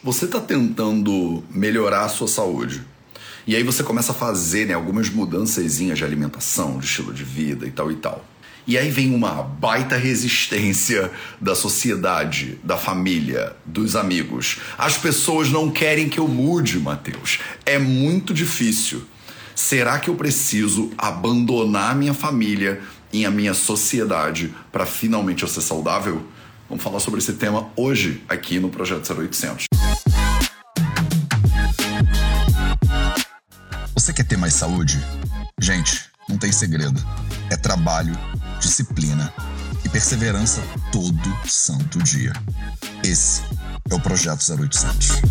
Você está tentando melhorar a sua saúde. E aí você começa a fazer né, algumas mudanças de alimentação, de estilo de vida e tal e tal. E aí vem uma baita resistência da sociedade, da família, dos amigos. As pessoas não querem que eu mude, Mateus. É muito difícil. Será que eu preciso abandonar minha família e a minha sociedade para finalmente eu ser saudável? Vamos falar sobre esse tema hoje aqui no Projeto 0800. Quer ter mais saúde? Gente, não tem segredo. É trabalho, disciplina e perseverança todo santo dia. Esse é o Projeto 0800.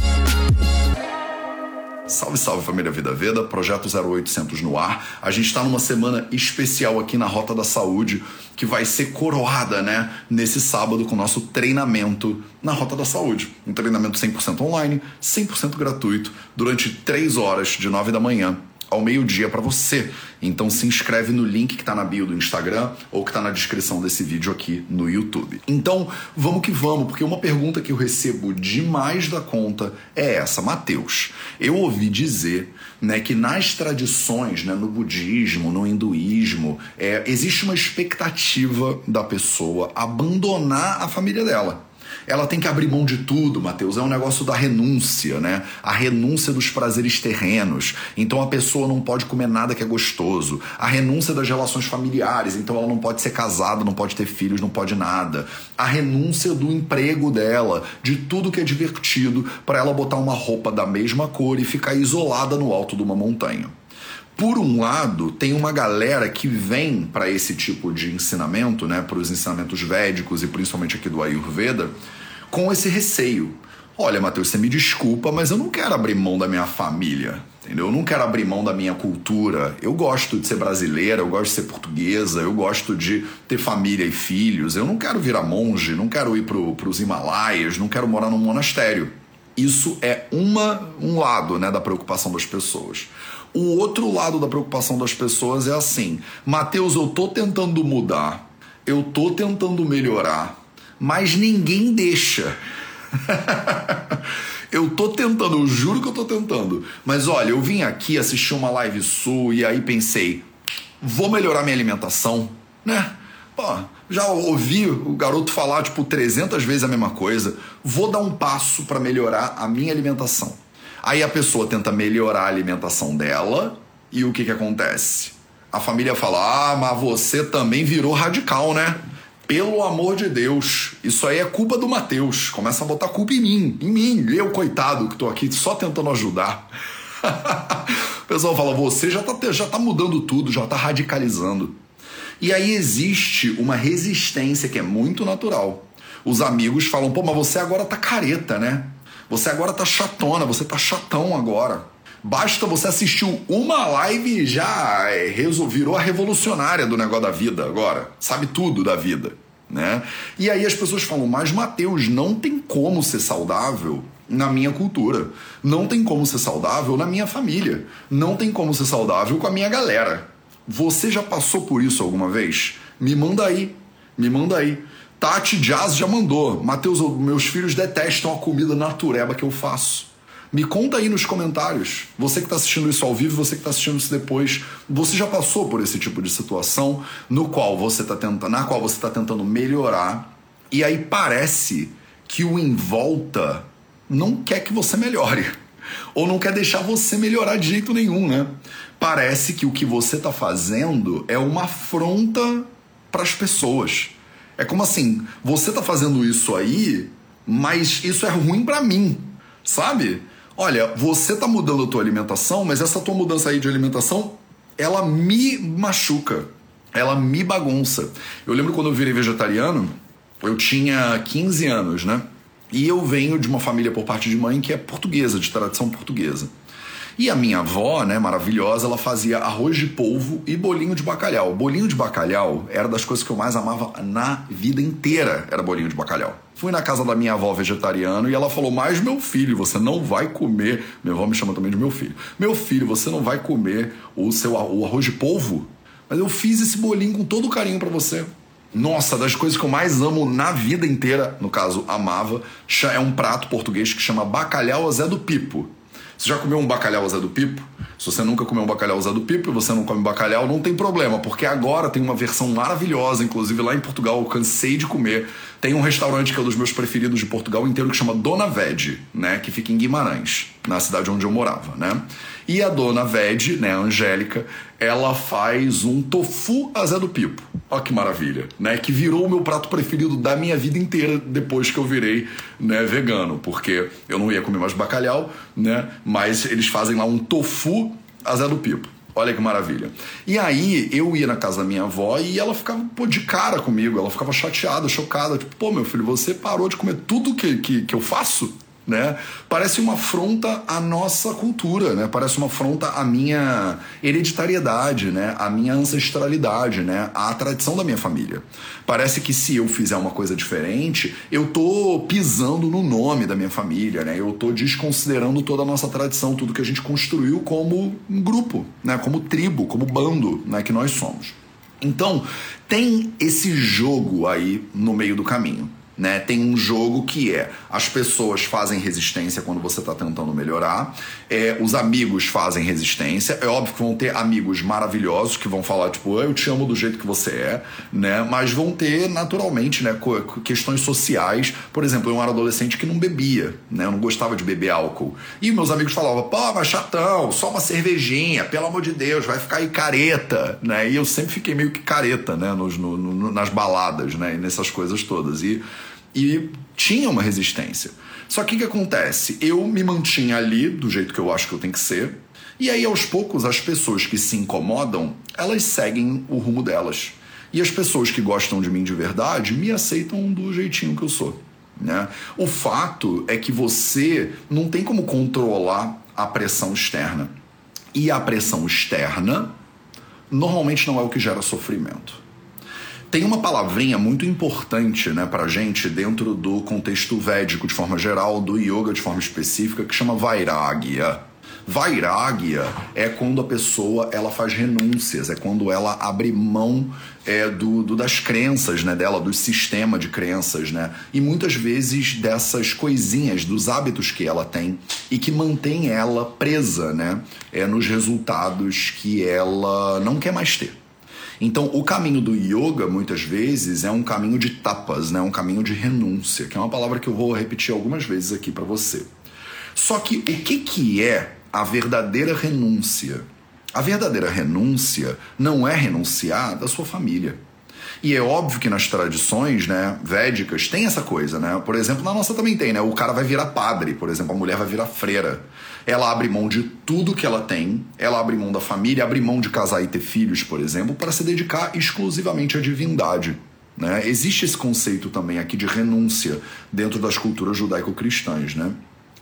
Salve, salve família Vida Veda, Projeto 0800 no ar. A gente está numa semana especial aqui na Rota da Saúde, que vai ser coroada, né, nesse sábado com o nosso treinamento na Rota da Saúde. Um treinamento 100% online, 100% gratuito, durante 3 horas, de 9 da manhã ao meio-dia para você. Então se inscreve no link que está na bio do Instagram ou que está na descrição desse vídeo aqui no YouTube. Então vamos que vamos, porque uma pergunta que eu recebo demais da conta é essa, Mateus. Eu ouvi dizer né, que nas tradições, né, no budismo, no hinduísmo, é, existe uma expectativa da pessoa abandonar a família dela ela tem que abrir mão de tudo, Mateus. É um negócio da renúncia, né? A renúncia dos prazeres terrenos. Então a pessoa não pode comer nada que é gostoso. A renúncia das relações familiares. Então ela não pode ser casada, não pode ter filhos, não pode nada. A renúncia do emprego dela, de tudo que é divertido, para ela botar uma roupa da mesma cor e ficar isolada no alto de uma montanha. Por um lado, tem uma galera que vem para esse tipo de ensinamento, né, para os ensinamentos védicos e principalmente aqui do Ayurveda, com esse receio. Olha, Matheus, você me desculpa, mas eu não quero abrir mão da minha família, entendeu? Eu não quero abrir mão da minha cultura. Eu gosto de ser brasileira, eu gosto de ser portuguesa, eu gosto de ter família e filhos. Eu não quero virar monge, não quero ir para os Himalaias, não quero morar num monastério. Isso é uma, um lado né, da preocupação das pessoas. O outro lado da preocupação das pessoas é assim: Mateus, eu tô tentando mudar, eu tô tentando melhorar, mas ninguém deixa. eu tô tentando, eu juro que eu tô tentando. Mas olha, eu vim aqui assistir uma live sua e aí pensei, vou melhorar minha alimentação, né? Pô, já ouvi o garoto falar tipo 300 vezes a mesma coisa. Vou dar um passo para melhorar a minha alimentação. Aí a pessoa tenta melhorar a alimentação dela e o que que acontece? A família fala: "Ah, mas você também virou radical, né?" Pelo amor de Deus, isso aí é culpa do Mateus. Começa a botar culpa em mim, em mim, eu coitado que tô aqui só tentando ajudar. o pessoal fala: "Você já tá já tá mudando tudo, já tá radicalizando". E aí existe uma resistência que é muito natural. Os amigos falam: "Pô, mas você agora tá careta, né?" Você agora tá chatona, você tá chatão agora. Basta você assistir uma live e já é, virou a revolucionária do negócio da vida agora. Sabe tudo da vida, né? E aí as pessoas falam, mas Mateus, não tem como ser saudável na minha cultura. Não tem como ser saudável na minha família. Não tem como ser saudável com a minha galera. Você já passou por isso alguma vez? Me manda aí. Me manda aí. Tati Jazz já mandou. Matheus, meus filhos detestam a comida natureba que eu faço. Me conta aí nos comentários. Você que está assistindo isso ao vivo, você que está assistindo isso depois, você já passou por esse tipo de situação no qual você tá tentando, na qual você está tentando melhorar e aí parece que o em volta não quer que você melhore ou não quer deixar você melhorar de jeito nenhum, né? Parece que o que você está fazendo é uma afronta para as pessoas. É como assim, você tá fazendo isso aí, mas isso é ruim para mim, sabe? Olha, você tá mudando a tua alimentação, mas essa tua mudança aí de alimentação, ela me machuca, ela me bagunça. Eu lembro quando eu virei vegetariano, eu tinha 15 anos, né? E eu venho de uma família por parte de mãe que é portuguesa, de tradição portuguesa. E a minha avó, né, maravilhosa, ela fazia arroz de polvo e bolinho de bacalhau. Bolinho de bacalhau era das coisas que eu mais amava na vida inteira, era bolinho de bacalhau. Fui na casa da minha avó vegetariana e ela falou: Mas meu filho, você não vai comer. Minha avó me chama também de meu filho. Meu filho, você não vai comer o seu o arroz de polvo? Mas eu fiz esse bolinho com todo carinho para você. Nossa, das coisas que eu mais amo na vida inteira, no caso, amava, é um prato português que chama bacalhau Zé do Pipo. Você já comeu um bacalhau Zé do Pipo? Se você nunca comeu um bacalhau Zé do Pipo e você não come bacalhau, não tem problema, porque agora tem uma versão maravilhosa, inclusive lá em Portugal eu cansei de comer. Tem um restaurante que é um dos meus preferidos de Portugal inteiro que chama Dona Vede, né, que fica em Guimarães, na cidade onde eu morava, né? E a dona Ved, né, a Angélica, ela faz um tofu a Zé do Pipo. Olha que maravilha, né? Que virou o meu prato preferido da minha vida inteira depois que eu virei né, vegano, porque eu não ia comer mais bacalhau, né? Mas eles fazem lá um tofu a Zé do Pipo. Olha que maravilha. E aí eu ia na casa da minha avó e ela ficava pô, de cara comigo, ela ficava chateada, chocada, tipo, pô, meu filho, você parou de comer tudo que, que, que eu faço? Né? Parece uma afronta à nossa cultura, né? Parece uma afronta à minha hereditariedade, né? À minha ancestralidade, né? À tradição da minha família. Parece que se eu fizer uma coisa diferente, eu tô pisando no nome da minha família, né? Eu tô desconsiderando toda a nossa tradição, tudo que a gente construiu como um grupo, né? Como tribo, como bando, né? Que nós somos. Então, tem esse jogo aí no meio do caminho. Né? Tem um jogo que é as pessoas fazem resistência quando você está tentando melhorar, é, os amigos fazem resistência. É óbvio que vão ter amigos maravilhosos que vão falar, tipo, eu te amo do jeito que você é, né? Mas vão ter, naturalmente, né, questões sociais. Por exemplo, eu era adolescente que não bebia, né? Eu não gostava de beber álcool. E meus amigos falavam, pô, mas chatão, só uma cervejinha, pelo amor de Deus, vai ficar aí careta, né? E eu sempre fiquei meio que careta, né? Nos, no, no, nas baladas, né? E nessas coisas todas. E e tinha uma resistência. Só que o que acontece? Eu me mantinha ali do jeito que eu acho que eu tenho que ser, e aí aos poucos as pessoas que se incomodam, elas seguem o rumo delas. E as pessoas que gostam de mim de verdade me aceitam do jeitinho que eu sou. Né? O fato é que você não tem como controlar a pressão externa. E a pressão externa normalmente não é o que gera sofrimento. Tem uma palavrinha muito importante né, para gente dentro do contexto védico de forma geral, do yoga de forma específica, que chama Vairagya. Vairagya é quando a pessoa ela faz renúncias, é quando ela abre mão é, do, do, das crenças né, dela, do sistema de crenças, né? E muitas vezes dessas coisinhas, dos hábitos que ela tem e que mantém ela presa né, é, nos resultados que ela não quer mais ter. Então, o caminho do yoga, muitas vezes, é um caminho de tapas, né? um caminho de renúncia, que é uma palavra que eu vou repetir algumas vezes aqui para você. Só que o que, que é a verdadeira renúncia? A verdadeira renúncia não é renunciar da sua família. E é óbvio que nas tradições, né, védicas tem essa coisa, né? Por exemplo, na nossa também tem, né? O cara vai virar padre, por exemplo, a mulher vai virar freira. Ela abre mão de tudo que ela tem, ela abre mão da família, abre mão de casar e ter filhos, por exemplo, para se dedicar exclusivamente à divindade. Né? Existe esse conceito também aqui de renúncia dentro das culturas judaico-cristãs, né?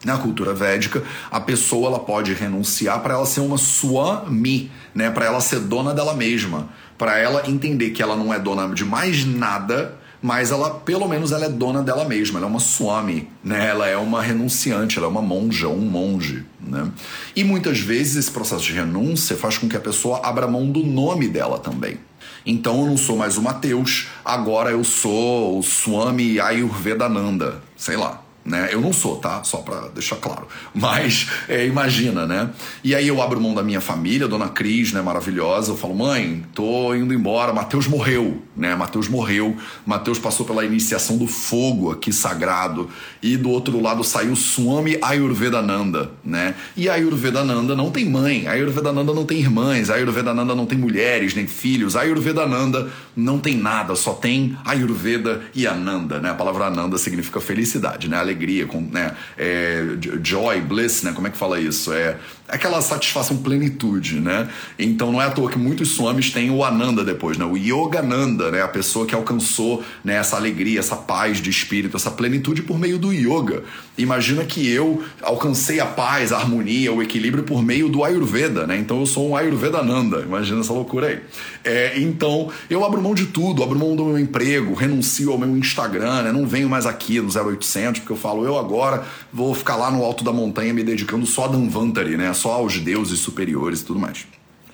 Na cultura védica, a pessoa ela pode renunciar para ela ser uma swami, né? Para ela ser dona dela mesma, para ela entender que ela não é dona de mais nada mas ela, pelo menos, ela é dona dela mesma, ela é uma swami, né? Ela é uma renunciante, ela é uma monja, um monge, né? E muitas vezes esse processo de renúncia faz com que a pessoa abra mão do nome dela também. Então eu não sou mais o Mateus, agora eu sou o Swami Ayurvedananda, sei lá né? Eu não sou, tá? Só para deixar claro. Mas é, imagina, né? E aí eu abro mão da minha família, dona Cris, né, maravilhosa. Eu falo, mãe, tô indo embora. Mateus morreu, né? Mateus morreu. Mateus passou pela iniciação do fogo aqui sagrado. E do outro lado saiu Swami Ayurvedananda, né? E Ayurvedananda não tem mãe, Ayurvedananda não tem irmãs, Ayurvedananda não tem mulheres nem filhos. Ayurvedananda não tem nada, só tem Ayurveda e Ananda, né? A palavra Ananda significa felicidade, né? Alegria, com, né, é, joy, bliss, né, como é que fala isso? É aquela satisfação, plenitude, né? Então não é à toa que muitos swamis têm o Ananda depois, né? O Yogananda, né? A pessoa que alcançou né, essa alegria, essa paz de espírito, essa plenitude por meio do yoga. Imagina que eu alcancei a paz, a harmonia, o equilíbrio por meio do Ayurveda, né? Então eu sou um Ayurvedananda, imagina essa loucura aí. É, então eu abro mão de tudo, abro mão do meu emprego, renuncio ao meu Instagram, né? Não venho mais aqui no 0800, porque eu falo, eu agora vou ficar lá no alto da montanha me dedicando só a Danvantari, né? Só aos deuses superiores e tudo mais.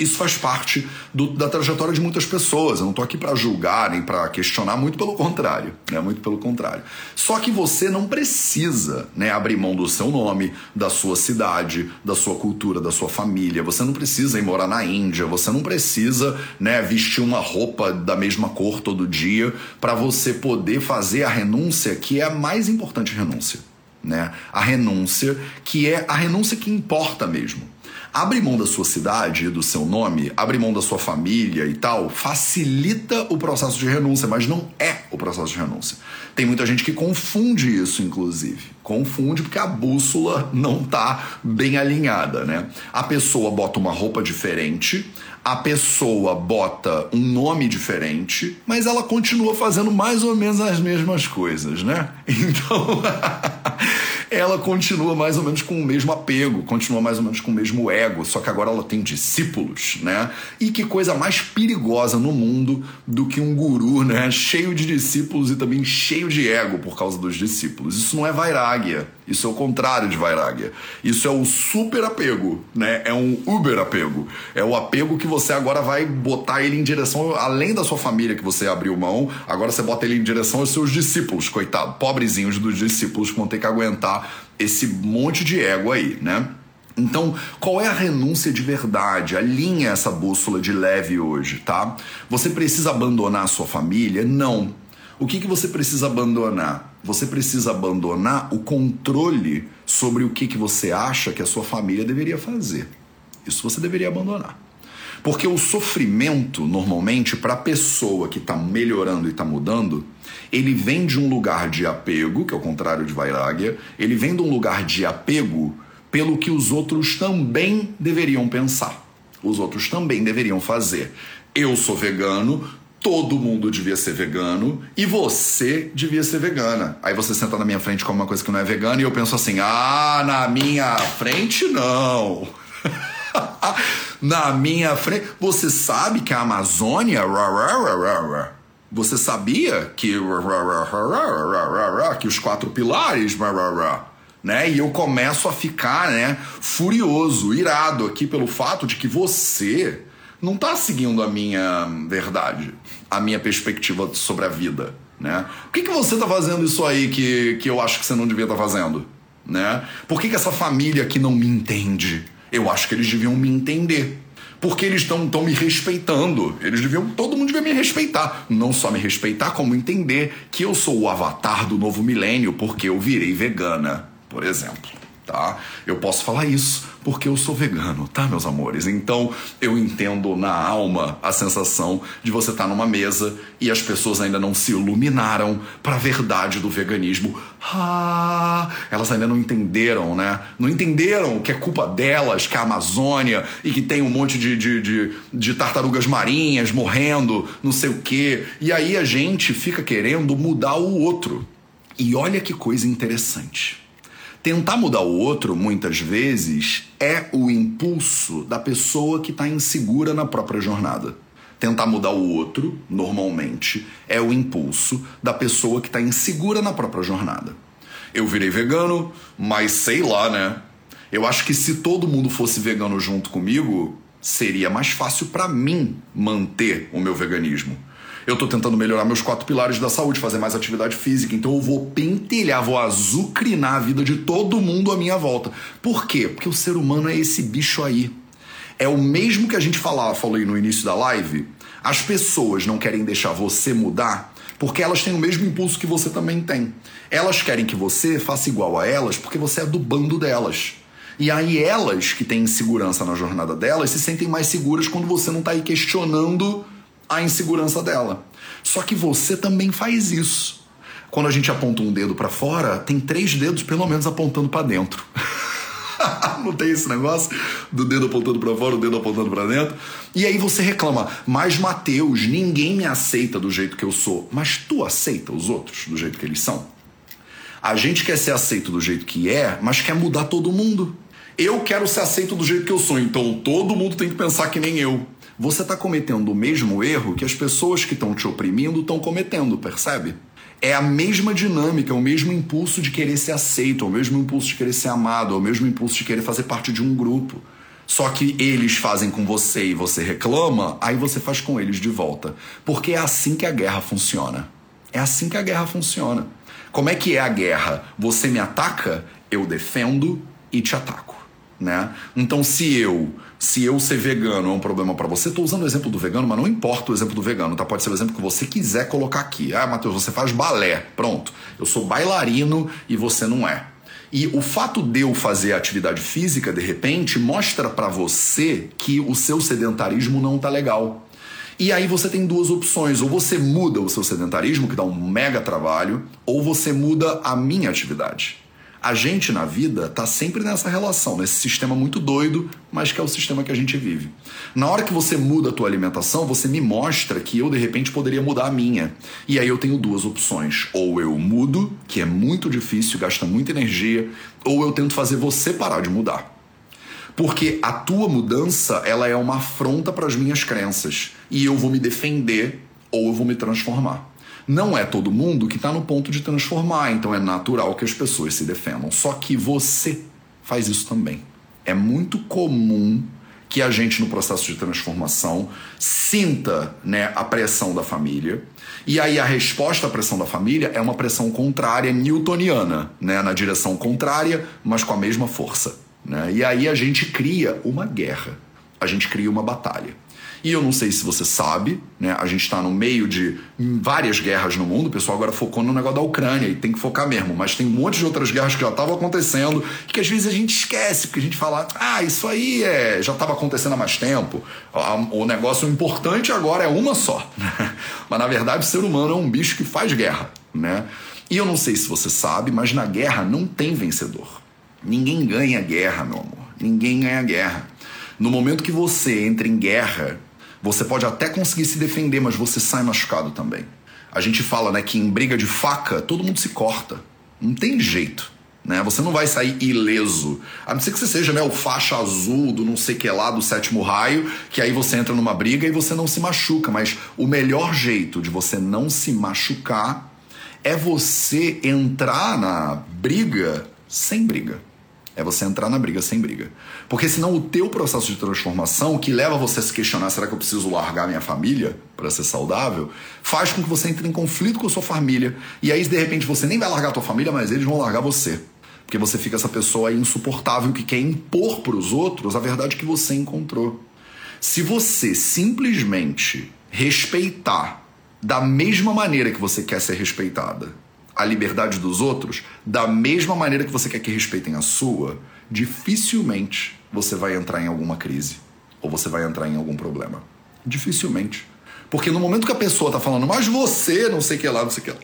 Isso faz parte do, da trajetória de muitas pessoas. Eu não estou aqui para julgar nem para questionar, muito pelo contrário, né? Muito pelo contrário. Só que você não precisa, né, abrir mão do seu nome, da sua cidade, da sua cultura, da sua família. Você não precisa ir morar na Índia. Você não precisa, né, vestir uma roupa da mesma cor todo dia para você poder fazer a renúncia que é a mais importante renúncia, né? A renúncia que é a renúncia que importa mesmo. Abre mão da sua cidade, do seu nome, abre mão da sua família e tal, facilita o processo de renúncia, mas não é o processo de renúncia. Tem muita gente que confunde isso, inclusive. Confunde porque a bússola não tá bem alinhada, né? A pessoa bota uma roupa diferente, a pessoa bota um nome diferente, mas ela continua fazendo mais ou menos as mesmas coisas, né? Então. ela continua mais ou menos com o mesmo apego, continua mais ou menos com o mesmo ego, só que agora ela tem discípulos, né? E que coisa mais perigosa no mundo do que um guru, né? Cheio de discípulos e também cheio de ego por causa dos discípulos. Isso não é vairagya, isso é o contrário de vairagya. Isso é o super apego, né? É um uber apego. É o apego que você agora vai botar ele em direção, além da sua família que você abriu mão, agora você bota ele em direção aos seus discípulos, coitado, pobrezinhos dos discípulos que vão ter que aguentar esse monte de ego aí, né? Então, qual é a renúncia de verdade? Alinha essa bússola de leve hoje, tá? Você precisa abandonar a sua família? Não. O que, que você precisa abandonar? Você precisa abandonar o controle sobre o que, que você acha que a sua família deveria fazer. Isso você deveria abandonar. Porque o sofrimento, normalmente, para a pessoa que está melhorando e está mudando, ele vem de um lugar de apego, que é o contrário de Vairagya, ele vem de um lugar de apego pelo que os outros também deveriam pensar. Os outros também deveriam fazer. Eu sou vegano, todo mundo devia ser vegano e você devia ser vegana. Aí você senta na minha frente com uma coisa que não é vegana e eu penso assim: ah, na minha frente não. na minha frente. Você sabe que a Amazônia. Você sabia que. que os quatro pilares. Né? E eu começo a ficar né, furioso, irado aqui pelo fato de que você não está seguindo a minha verdade, a minha perspectiva sobre a vida. Né? Por que, que você está fazendo isso aí que, que eu acho que você não devia estar tá fazendo? Né? Por que, que essa família aqui não me entende? Eu acho que eles deviam me entender. Porque eles estão tão me respeitando. Eles deviam. Todo mundo devia me respeitar. Não só me respeitar, como entender que eu sou o avatar do novo milênio porque eu virei vegana, por exemplo tá? Eu posso falar isso porque eu sou vegano, tá, meus amores? Então eu entendo na alma a sensação de você estar tá numa mesa e as pessoas ainda não se iluminaram para a verdade do veganismo. Ah, elas ainda não entenderam, né? Não entenderam que é culpa delas, que é a Amazônia e que tem um monte de, de, de, de tartarugas marinhas morrendo, não sei o quê. E aí a gente fica querendo mudar o outro. E olha que coisa interessante. Tentar mudar o outro, muitas vezes, é o impulso da pessoa que está insegura na própria jornada. Tentar mudar o outro, normalmente, é o impulso da pessoa que está insegura na própria jornada. Eu virei vegano, mas sei lá, né? Eu acho que se todo mundo fosse vegano junto comigo, seria mais fácil para mim manter o meu veganismo. Eu tô tentando melhorar meus quatro pilares da saúde, fazer mais atividade física. Então eu vou pentelhar, vou azucrinar a vida de todo mundo à minha volta. Por quê? Porque o ser humano é esse bicho aí. É o mesmo que a gente falava, falei no início da live. As pessoas não querem deixar você mudar porque elas têm o mesmo impulso que você também tem. Elas querem que você faça igual a elas porque você é do bando delas. E aí elas que têm insegurança na jornada delas se sentem mais seguras quando você não está aí questionando a insegurança dela. Só que você também faz isso. Quando a gente aponta um dedo para fora, tem três dedos pelo menos apontando para dentro. Não tem esse negócio do dedo apontando para fora, o dedo apontando para dentro. E aí você reclama, mas Mateus, ninguém me aceita do jeito que eu sou. Mas tu aceita os outros do jeito que eles são? A gente quer ser aceito do jeito que é, mas quer mudar todo mundo. Eu quero ser aceito do jeito que eu sou, então todo mundo tem que pensar que nem eu você está cometendo o mesmo erro que as pessoas que estão te oprimindo estão cometendo, percebe? É a mesma dinâmica, é o mesmo impulso de querer ser aceito, é o mesmo impulso de querer ser amado, é o mesmo impulso de querer fazer parte de um grupo. só que eles fazem com você e você reclama, aí você faz com eles de volta. Porque é assim que a guerra funciona. É assim que a guerra funciona. Como é que é a guerra? Você me ataca, eu defendo e te ataco, né? Então se eu, se eu ser vegano é um problema para você, tô usando o exemplo do vegano, mas não importa o exemplo do vegano, tá? Pode ser o exemplo que você quiser colocar aqui. Ah, Matheus, você faz balé. Pronto. Eu sou bailarino e você não é. E o fato de eu fazer atividade física, de repente, mostra para você que o seu sedentarismo não tá legal. E aí você tem duas opções: ou você muda o seu sedentarismo, que dá um mega trabalho, ou você muda a minha atividade. A gente na vida tá sempre nessa relação, nesse sistema muito doido, mas que é o sistema que a gente vive. Na hora que você muda a tua alimentação, você me mostra que eu de repente poderia mudar a minha. E aí eu tenho duas opções: ou eu mudo, que é muito difícil, gasta muita energia, ou eu tento fazer você parar de mudar. Porque a tua mudança, ela é uma afronta para as minhas crenças, e eu vou me defender ou eu vou me transformar. Não é todo mundo que está no ponto de transformar, então é natural que as pessoas se defendam. Só que você faz isso também. É muito comum que a gente, no processo de transformação, sinta né, a pressão da família. E aí a resposta à pressão da família é uma pressão contrária newtoniana, né, na direção contrária, mas com a mesma força. Né? E aí a gente cria uma guerra, a gente cria uma batalha. E eu não sei se você sabe, né? A gente está no meio de várias guerras no mundo. O pessoal agora focou no negócio da Ucrânia e tem que focar mesmo. Mas tem um monte de outras guerras que já estavam acontecendo que às vezes a gente esquece, porque a gente fala, ah, isso aí é, já estava acontecendo há mais tempo. O negócio importante agora é uma só. mas na verdade o ser humano é um bicho que faz guerra, né? E eu não sei se você sabe, mas na guerra não tem vencedor. Ninguém ganha guerra, meu amor. Ninguém ganha guerra. No momento que você entra em guerra, você pode até conseguir se defender, mas você sai machucado também. A gente fala né, que em briga de faca todo mundo se corta. Não tem jeito. Né? Você não vai sair ileso. A não ser que você seja né, o faixa azul do não sei que lá, do sétimo raio, que aí você entra numa briga e você não se machuca. Mas o melhor jeito de você não se machucar é você entrar na briga sem briga. É você entrar na briga sem briga. Porque senão o teu processo de transformação, que leva você a se questionar, será que eu preciso largar minha família para ser saudável, faz com que você entre em conflito com a sua família. E aí, de repente, você nem vai largar a tua família, mas eles vão largar você. Porque você fica essa pessoa insuportável que quer impor para os outros a verdade que você encontrou. Se você simplesmente respeitar da mesma maneira que você quer ser respeitada, a liberdade dos outros da mesma maneira que você quer que respeitem a sua, dificilmente você vai entrar em alguma crise ou você vai entrar em algum problema. Dificilmente. Porque no momento que a pessoa está falando, mas você, não sei o que lá, não sei o que lá,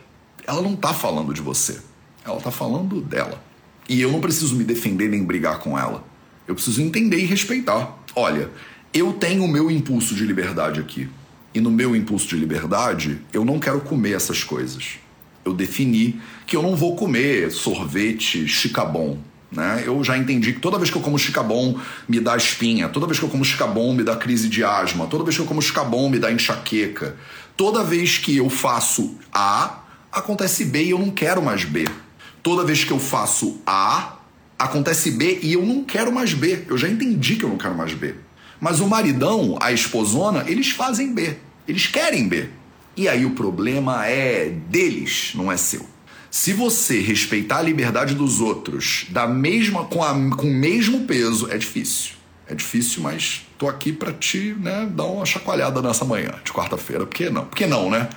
ela não está falando de você. Ela está falando dela. E eu não preciso me defender nem brigar com ela. Eu preciso entender e respeitar. Olha, eu tenho o meu impulso de liberdade aqui. E no meu impulso de liberdade, eu não quero comer essas coisas eu defini que eu não vou comer sorvete chicabon. Né? Eu já entendi que toda vez que eu como chicabon me dá espinha, toda vez que eu como chicabon me dá crise de asma, toda vez que eu como chicabon me dá enxaqueca. Toda vez que eu faço A, acontece B e eu não quero mais B. Toda vez que eu faço A, acontece B e eu não quero mais B. Eu já entendi que eu não quero mais B. Mas o maridão, a esposona, eles fazem B. Eles querem B. E aí o problema é deles, não é seu. Se você respeitar a liberdade dos outros da mesma com, a, com o mesmo peso, é difícil. É difícil, mas tô aqui para te né, dar uma chacoalhada nessa manhã de quarta-feira. Por que não? Por que não, né?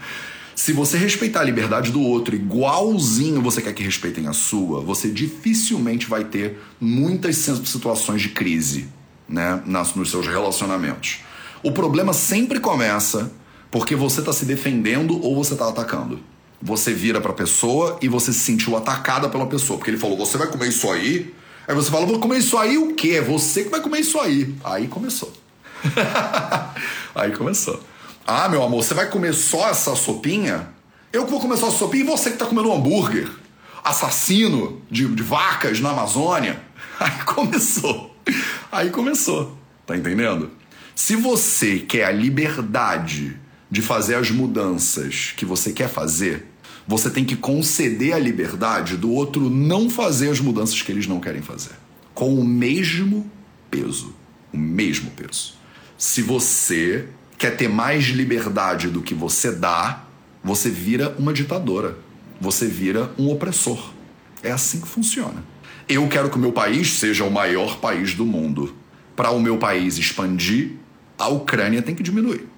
Se você respeitar a liberdade do outro igualzinho você quer que respeitem a sua, você dificilmente vai ter muitas situações de crise né, nos seus relacionamentos. O problema sempre começa porque você está se defendendo ou você está atacando. Você vira para a pessoa e você se sentiu atacada pela pessoa, porque ele falou: "Você vai comer isso aí?" Aí você fala: "Vou comer isso aí o quê? É você que vai comer isso aí". Aí começou. aí começou. Ah, meu amor, você vai comer só essa sopinha? Eu que vou comer só essa sopinha e você que está comendo um hambúrguer? Assassino de, de vacas na Amazônia? Aí começou. Aí começou. Tá entendendo? Se você quer a liberdade de fazer as mudanças que você quer fazer, você tem que conceder a liberdade do outro não fazer as mudanças que eles não querem fazer. Com o mesmo peso. O mesmo peso. Se você quer ter mais liberdade do que você dá, você vira uma ditadora. Você vira um opressor. É assim que funciona. Eu quero que o meu país seja o maior país do mundo. Para o meu país expandir, a Ucrânia tem que diminuir.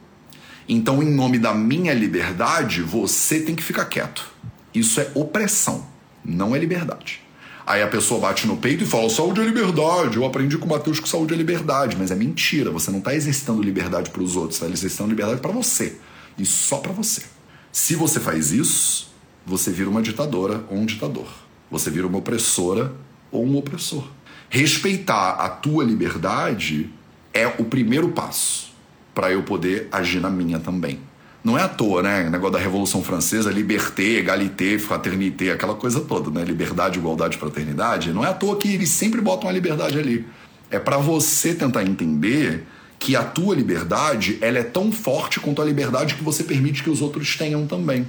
Então, em nome da minha liberdade, você tem que ficar quieto. Isso é opressão, não é liberdade. Aí a pessoa bate no peito e fala: saúde é liberdade. Eu aprendi com o Matheus que saúde é liberdade. Mas é mentira. Você não está exercitando liberdade para os outros, está exercitando liberdade para você. E só para você. Se você faz isso, você vira uma ditadora ou um ditador. Você vira uma opressora ou um opressor. Respeitar a tua liberdade é o primeiro passo para eu poder agir na minha também. Não é à toa, né? O negócio da Revolução Francesa, liberté, égalité, fraternité, aquela coisa toda, né? Liberdade, igualdade, fraternidade. Não é à toa que eles sempre botam a liberdade ali. É para você tentar entender que a tua liberdade ela é tão forte quanto a liberdade que você permite que os outros tenham também.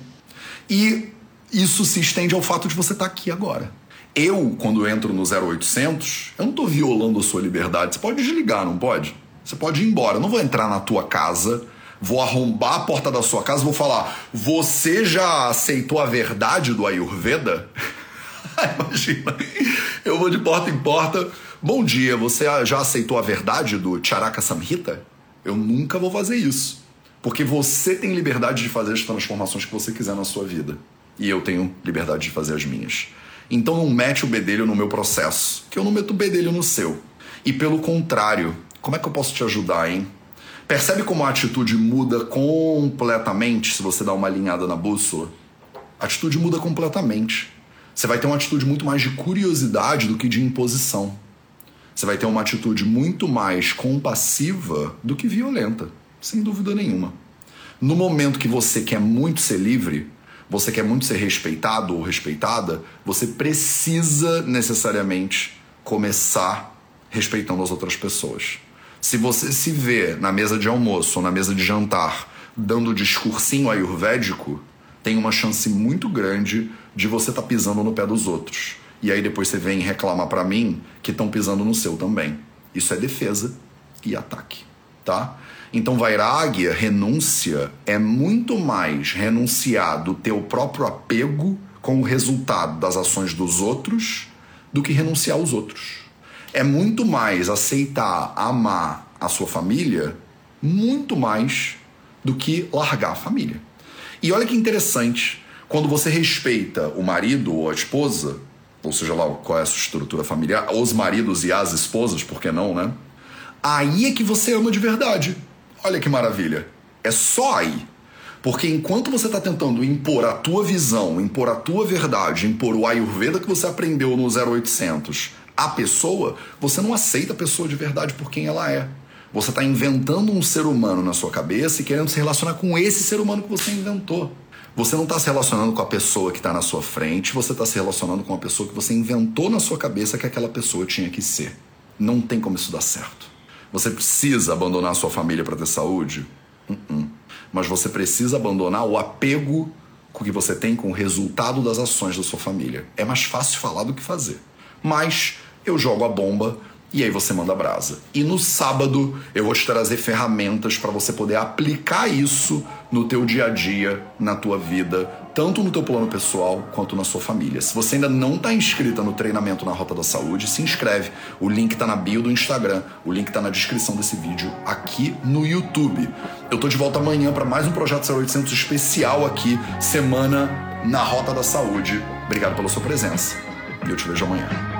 E isso se estende ao fato de você estar tá aqui agora. Eu, quando entro no 0800, eu não estou violando a sua liberdade. Você pode desligar, não pode? Você pode ir embora. Eu não vou entrar na tua casa vou arrombar a porta da sua casa, vou falar: Você já aceitou a verdade do Ayurveda? Imagina, eu vou de porta em porta. Bom dia, você já aceitou a verdade do Charaka Samhita? Eu nunca vou fazer isso. Porque você tem liberdade de fazer as transformações que você quiser na sua vida. E eu tenho liberdade de fazer as minhas. Então não mete o bedelho no meu processo, que eu não meto o bedelho no seu. E pelo contrário, como é que eu posso te ajudar, hein? Percebe como a atitude muda completamente se você dá uma alinhada na bússola? A atitude muda completamente. Você vai ter uma atitude muito mais de curiosidade do que de imposição. Você vai ter uma atitude muito mais compassiva do que violenta, sem dúvida nenhuma. No momento que você quer muito ser livre, você quer muito ser respeitado ou respeitada, você precisa necessariamente começar respeitando as outras pessoas. Se você se vê na mesa de almoço ou na mesa de jantar dando discursinho ayurvédico, tem uma chance muito grande de você estar tá pisando no pé dos outros. E aí depois você vem reclamar para mim que estão pisando no seu também. Isso é defesa e ataque, tá? Então vairagya, renúncia, é muito mais renunciar do teu próprio apego com o resultado das ações dos outros do que renunciar aos outros é muito mais aceitar, amar a sua família, muito mais do que largar a família. E olha que interessante, quando você respeita o marido ou a esposa, ou seja lá qual é a sua estrutura familiar, os maridos e as esposas, por que não, né? Aí é que você ama de verdade. Olha que maravilha. É só aí. Porque enquanto você está tentando impor a tua visão, impor a tua verdade, impor o Ayurveda que você aprendeu no 0800 a pessoa, você não aceita a pessoa de verdade por quem ela é. Você está inventando um ser humano na sua cabeça e querendo se relacionar com esse ser humano que você inventou. Você não está se relacionando com a pessoa que está na sua frente, você está se relacionando com a pessoa que você inventou na sua cabeça que aquela pessoa tinha que ser. Não tem como isso dar certo. Você precisa abandonar a sua família para ter saúde? Uh -uh. Mas você precisa abandonar o apego que você tem com o resultado das ações da sua família. É mais fácil falar do que fazer. Mas eu jogo a bomba e aí você manda brasa. E no sábado eu vou te trazer ferramentas para você poder aplicar isso no teu dia a dia, na tua vida, tanto no teu plano pessoal quanto na sua família. Se você ainda não está inscrita no treinamento na Rota da Saúde, se inscreve. O link está na bio do Instagram, o link está na descrição desse vídeo aqui no YouTube. Eu tô de volta amanhã para mais um projeto 0800 especial aqui, semana na Rota da Saúde. Obrigado pela sua presença e eu te vejo amanhã.